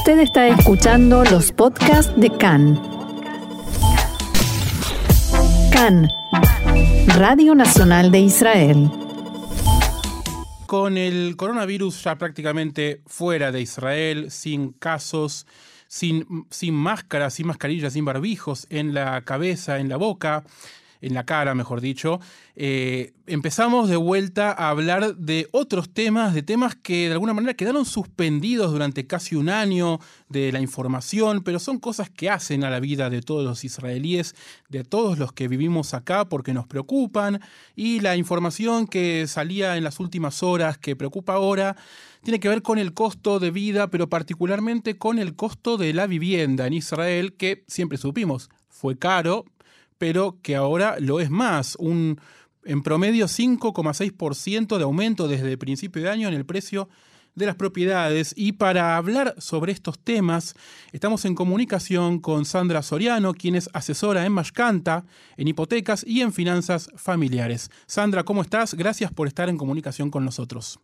Usted está escuchando los podcasts de CAN. CAN, Radio Nacional de Israel. Con el coronavirus ya prácticamente fuera de Israel, sin casos, sin, sin máscaras, sin mascarillas, sin barbijos en la cabeza, en la boca, en la cara, mejor dicho, eh, empezamos de vuelta a hablar de otros temas, de temas que de alguna manera quedaron suspendidos durante casi un año de la información, pero son cosas que hacen a la vida de todos los israelíes, de todos los que vivimos acá porque nos preocupan, y la información que salía en las últimas horas, que preocupa ahora, tiene que ver con el costo de vida, pero particularmente con el costo de la vivienda en Israel, que siempre supimos fue caro, pero que ahora lo es más, un en promedio 5,6% de aumento desde el principio de año en el precio de las propiedades. Y para hablar sobre estos temas, estamos en comunicación con Sandra Soriano, quien es asesora en Mashkanta, en hipotecas y en finanzas familiares. Sandra, ¿cómo estás? Gracias por estar en comunicación con nosotros.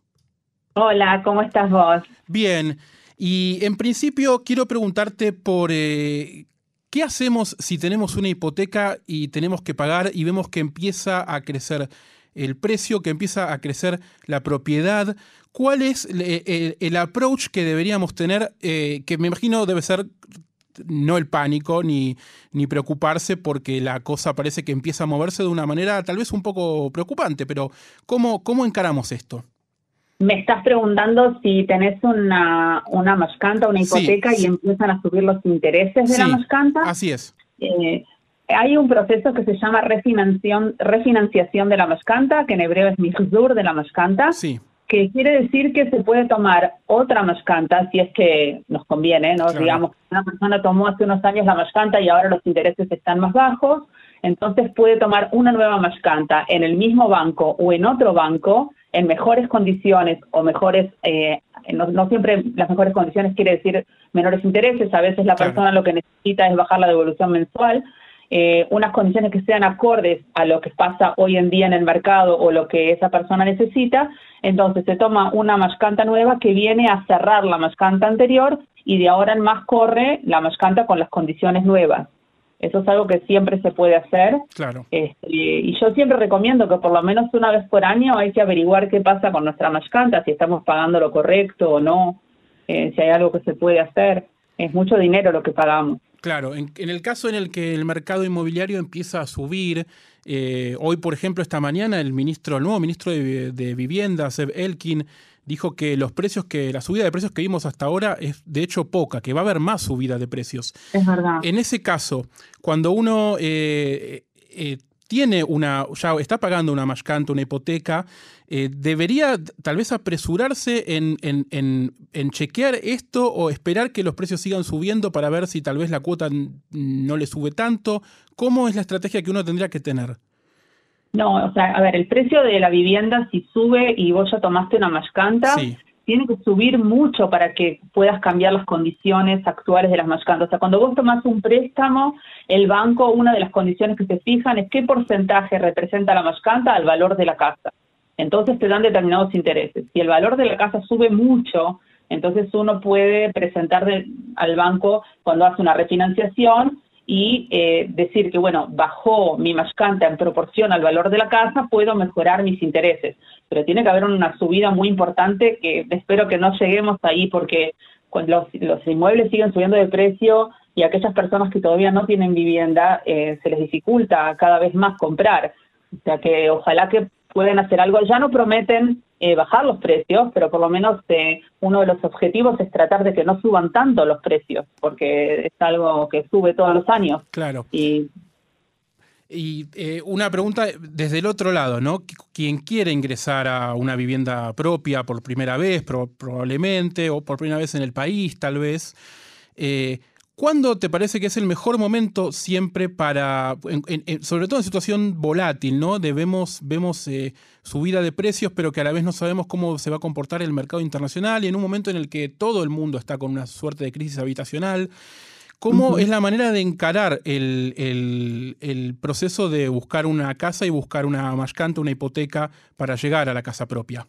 Hola, ¿cómo estás vos? Bien. Y en principio quiero preguntarte por eh, ¿Qué hacemos si tenemos una hipoteca y tenemos que pagar y vemos que empieza a crecer el precio, que empieza a crecer la propiedad? ¿Cuál es el, approach que deberíamos tener? Eh, que me imagino debe ser no el pánico ni, preocuparse porque la cosa parece que empieza a moverse de una manera tal vez un poco preocupante, pero ¿cómo, cómo encaramos esto? Me estás preguntando si tenés una, una mascanta, una hipoteca y empiezan a subir los intereses de la mascanta. Así es. Eh, hay un proceso que se llama refinanciación, refinanciación de la mascanta, que en hebreo es mihzur de la mascanta. Sí. Que quiere decir que se puede tomar otra mascanta si es que nos conviene, ¿no? Digamos, una persona tomó hace unos años la mascanta y ahora los intereses están más bajos, entonces puede tomar una nueva mascanta en el mismo banco o en otro banco en mejores condiciones o mejores, eh, no, siempre las mejores condiciones quiere decir menores intereses, a veces la persona lo que necesita es bajar la devolución mensual, eh, unas condiciones que sean acordes a lo que pasa hoy en día en el mercado o lo que esa persona necesita, entonces se toma una mascanta nueva que viene a cerrar la mascanta anterior y de ahora en más corre la mascanta con las condiciones nuevas. Eso es algo que siempre se puede hacer. Claro. Este, y yo siempre recomiendo que por lo menos una vez por año hay que averiguar qué pasa con nuestra mascanta, si estamos pagando lo correcto o no, eh, si hay algo que se puede hacer. Es mucho dinero lo que pagamos. Claro, en, el caso en el que el mercado inmobiliario empieza a subir, eh, hoy por ejemplo esta mañana el ministro, el nuevo ministro de, de Vivienda, Seb Elkin, dijo que los precios que la subida de precios que vimos hasta ahora es de hecho poca, que va a haber más subida de precios. Es verdad. En ese caso, cuando uno eh, eh, tiene una, ya está pagando una mashkanta, una hipoteca, eh, debería tal vez apresurarse en, en, chequear esto o esperar que los precios sigan subiendo para ver si tal vez la cuota no le sube tanto. ¿Cómo es la estrategia que uno tendría que tener? No, o sea, a ver, el precio de la vivienda si sube y vos ya tomaste una mascanta, tiene que subir mucho para que puedas cambiar las condiciones actuales de las mascantas. O sea, cuando vos tomás un préstamo, el banco, una de las condiciones que se fijan es qué porcentaje representa la mascanta al valor de la casa. Entonces te dan determinados intereses. Si el valor de la casa sube mucho, entonces uno puede presentar al banco cuando hace una refinanciación y eh, decir que, bueno, bajó mi mascanta en proporción al valor de la casa, puedo mejorar mis intereses. Pero tiene que haber una subida muy importante que espero que no lleguemos ahí porque los, los inmuebles siguen subiendo de precio y aquellas personas que todavía no tienen vivienda eh, se les dificulta cada vez más comprar. O sea que ojalá que pueden hacer algo. Ya no prometen eh, bajar los precios, pero por lo menos eh, uno de los objetivos es tratar de que no suban tanto los precios, porque es algo que sube todos los años. Claro. Y, y eh, una pregunta desde el otro lado, ¿no? Quien quiere ingresar a una vivienda propia por primera vez, probablemente, o por primera vez en el país, tal vez, ¿Cuándo te parece que es el mejor momento siempre para, sobre todo en situación volátil, ¿no? Debemos, vemos eh, subida de precios, pero que a la vez no sabemos cómo se va a comportar el mercado internacional y en un momento en el que todo el mundo está con una suerte de crisis habitacional. ¿Cómo es la manera de encarar el, el, proceso de buscar una casa y buscar una mascanta, una hipoteca para llegar a la casa propia?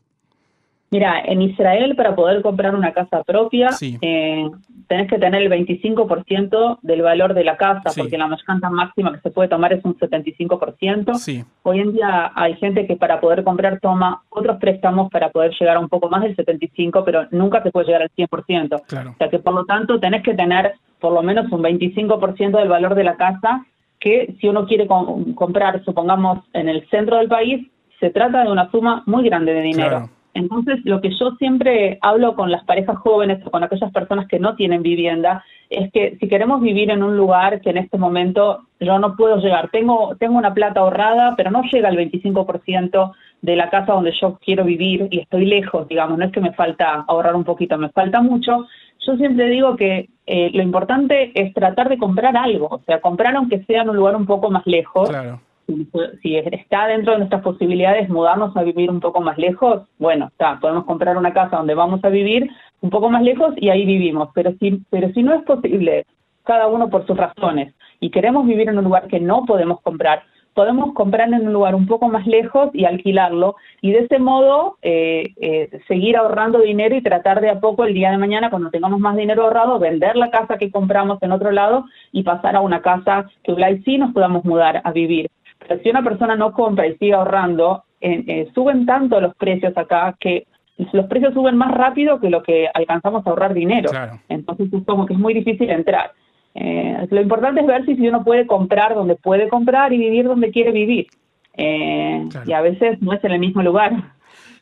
Mira, en Israel para poder comprar una casa propia eh, tenés que tener el 25% del valor de la casa, porque la mascanta máxima que se puede tomar es un 75%. Hoy en día hay gente que para poder comprar toma otros préstamos para poder llegar a un poco más del 75%, pero nunca se puede llegar al 100%. O sea que por lo tanto tenés que tener por lo menos un 25% del valor de la casa que si uno quiere comprar, supongamos, en el centro del país, se trata de una suma muy grande de dinero. Entonces, lo que yo siempre hablo con las parejas jóvenes o con aquellas personas que no tienen vivienda es que si queremos vivir en un lugar que en este momento yo no puedo llegar, tengo, tengo una plata ahorrada, pero no llega al 25% de la casa donde yo quiero vivir y estoy lejos, digamos, no es que me falta ahorrar un poquito, me falta mucho. Yo siempre digo que eh, lo importante es tratar de comprar algo, o sea, comprar aunque sea en un lugar un poco más lejos. Claro si está dentro de nuestras posibilidades mudarnos a vivir un poco más lejos, bueno, está, podemos comprar una casa donde vamos a vivir un poco más lejos y ahí vivimos, pero si, pero si no es posible, cada uno por sus razones, y queremos vivir en un lugar que no podemos comprar, podemos comprar en un lugar un poco más lejos y alquilarlo y de ese modo eh, eh, seguir ahorrando dinero y tratar de a poco el día de mañana, cuando tengamos más dinero ahorrado, vender la casa que compramos en otro lado y pasar a una casa que sí nos podamos mudar a vivir si una persona no compra y sigue ahorrando, eh, suben tanto los precios acá que los precios suben más rápido que lo que alcanzamos a ahorrar dinero. Entonces es como que es muy difícil entrar. Eh, lo importante es ver si, uno puede comprar donde puede comprar y vivir donde quiere vivir. Eh, y a veces no es en el mismo lugar.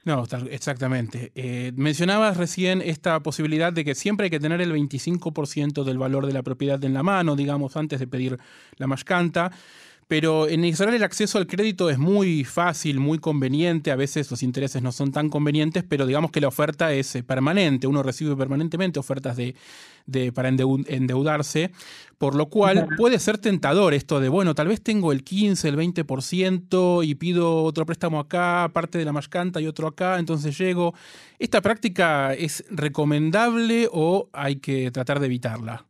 No, exactamente. mencionabas recién esta posibilidad de que siempre hay que tener el 25% del valor de la propiedad en la mano, digamos, antes de pedir la mascanta. Pero en Israel el acceso al crédito es muy fácil, muy conveniente. A veces los intereses no son tan convenientes, pero digamos que la oferta es eh, permanente. Uno recibe permanentemente ofertas de, para endeudarse, por lo cual puede ser tentador esto de, bueno, tal vez tengo el 15, el 20% y pido otro préstamo acá, parte de la mascanta y otro acá, entonces llego. ¿Esta práctica es recomendable o hay que tratar de evitarla?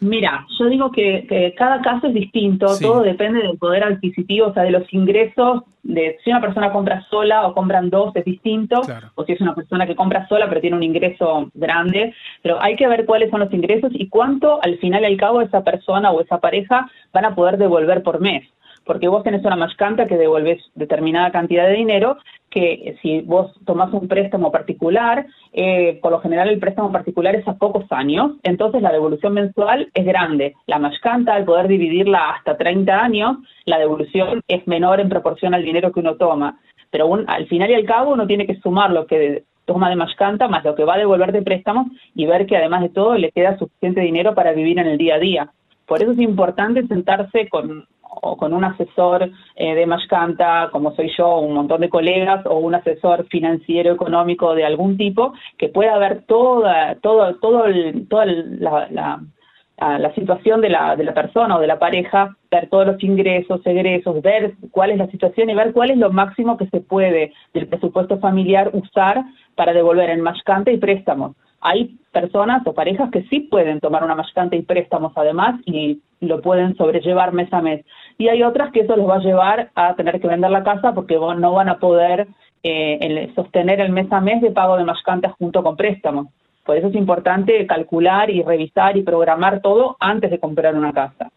Mira, yo digo que, cada caso es distinto, todo depende del poder adquisitivo, o sea, de los ingresos, de si una persona compra sola o compran dos es distinto, o si es una persona que compra sola pero tiene un ingreso grande, pero hay que ver cuáles son los ingresos y cuánto al final y al cabo esa persona o esa pareja van a poder devolver por mes porque vos tenés una mascanta que devolves determinada cantidad de dinero, que si vos tomás un préstamo particular, eh, por lo general el préstamo particular es a pocos años, entonces la devolución mensual es grande. La mascanta, al poder dividirla hasta 30 años, la devolución es menor en proporción al dinero que uno toma. Pero al final y al cabo uno tiene que sumar lo que toma de mascanta más lo que va a devolver de préstamos y ver que además de todo le queda suficiente dinero para vivir en el día a día. Por eso es importante sentarse con, o con un asesor eh, de Mashkanta, como soy yo, un montón de colegas, o un asesor financiero económico de algún tipo, que pueda ver toda, todo, todo toda la, la, situación de la, de la persona o de la pareja, ver todos los ingresos, egresos, ver cuál es la situación y ver cuál es lo máximo que se puede del presupuesto familiar usar para devolver en Mashkanta y préstamos hay personas o parejas que sí pueden tomar una mascante y préstamos además y lo pueden sobrellevar mes a mes. Y hay otras que eso los va a llevar a tener que vender la casa porque no van a poder eh, sostener el mes a mes de pago de mascantes junto con préstamos. Por eso es importante calcular y revisar y programar todo antes de comprar una casa.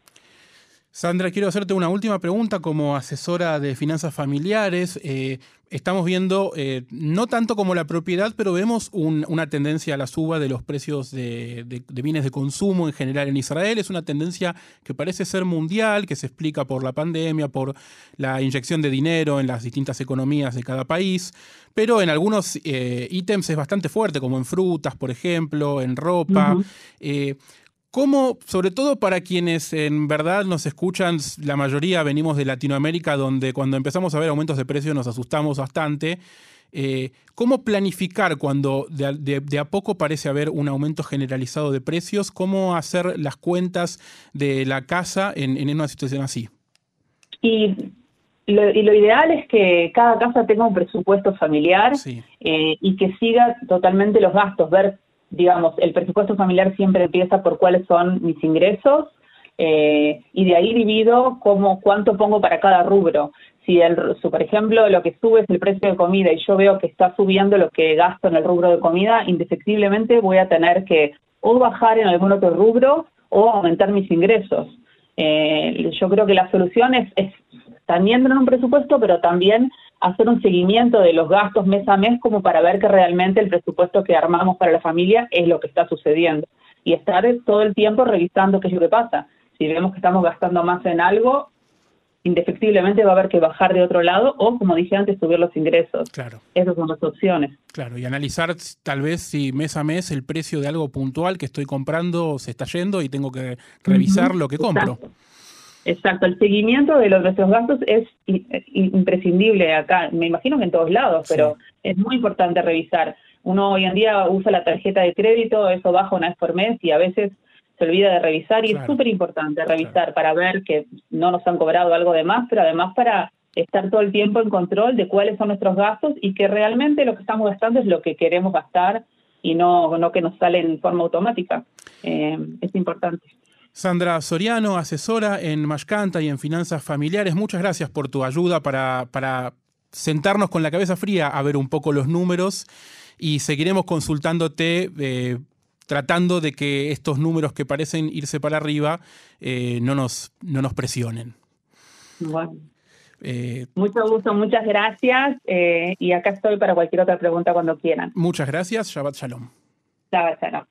Sandra, quiero hacerte una última pregunta como asesora de finanzas familiares. Eh, estamos viendo, eh, no tanto como la propiedad, pero vemos una tendencia a la suba de los precios de, bienes de consumo en general en Israel. Es una tendencia que parece ser mundial, que se explica por la pandemia, por la inyección de dinero en las distintas economías de cada país, pero en algunos eh, ítems es bastante fuerte, como en frutas, por ejemplo, en ropa. ¿Cómo, sobre todo para quienes en verdad nos escuchan, la mayoría venimos de Latinoamérica, donde cuando empezamos a ver aumentos de precio nos asustamos bastante, eh, ¿cómo planificar cuando de, a poco parece haber un aumento generalizado de precios? ¿Cómo hacer las cuentas de la casa en, una situación así? Y lo, ideal es que cada casa tenga un presupuesto familiar eh, y que siga totalmente los gastos, ver digamos, el presupuesto familiar siempre empieza por cuáles son mis ingresos eh, y de ahí divido cómo, cuánto pongo para cada rubro. si, el, por ejemplo, lo que sube es el precio de comida y yo veo que está subiendo lo que gasto en el rubro de comida, indefectiblemente voy a tener que o bajar en algún otro rubro o aumentar mis ingresos. Eh, yo creo que la solución es, es también en un presupuesto, pero también hacer un seguimiento de los gastos mes a mes como para ver que realmente el presupuesto que armamos para la familia es lo que está sucediendo. Y estar todo el tiempo revisando qué es lo que pasa. Si vemos que estamos gastando más en algo, indefectiblemente va a haber que bajar de otro lado o, como dije antes, subir los ingresos. Claro. Esas son las opciones. Claro, y analizar tal vez si mes a mes el precio de algo puntual que estoy comprando se está yendo y tengo que revisar lo que compro. Exacto. El seguimiento de los, nuestros gastos es imprescindible acá, me imagino que en todos lados, pero es muy importante revisar. Uno hoy en día usa la tarjeta de crédito, eso baja una vez por mes y a veces se olvida de revisar y es súper importante revisar para ver que no nos han cobrado algo de más, pero además para estar todo el tiempo en control de cuáles son nuestros gastos y que realmente lo que estamos gastando es lo que queremos gastar y no, no que nos sale en forma automática. Eh, es importante. Sandra Soriano, asesora en Mashcanta y en finanzas familiares, muchas gracias por tu ayuda para, para sentarnos con la cabeza fría a ver un poco los números y seguiremos consultándote eh, tratando de que estos números que parecen irse para arriba eh, no, nos, no nos presionen. Bueno. Eh, Mucho gusto, muchas gracias eh, y acá estoy para cualquier otra pregunta cuando quieran. Muchas gracias, Shabbat Shalom. Shabbat Shalom.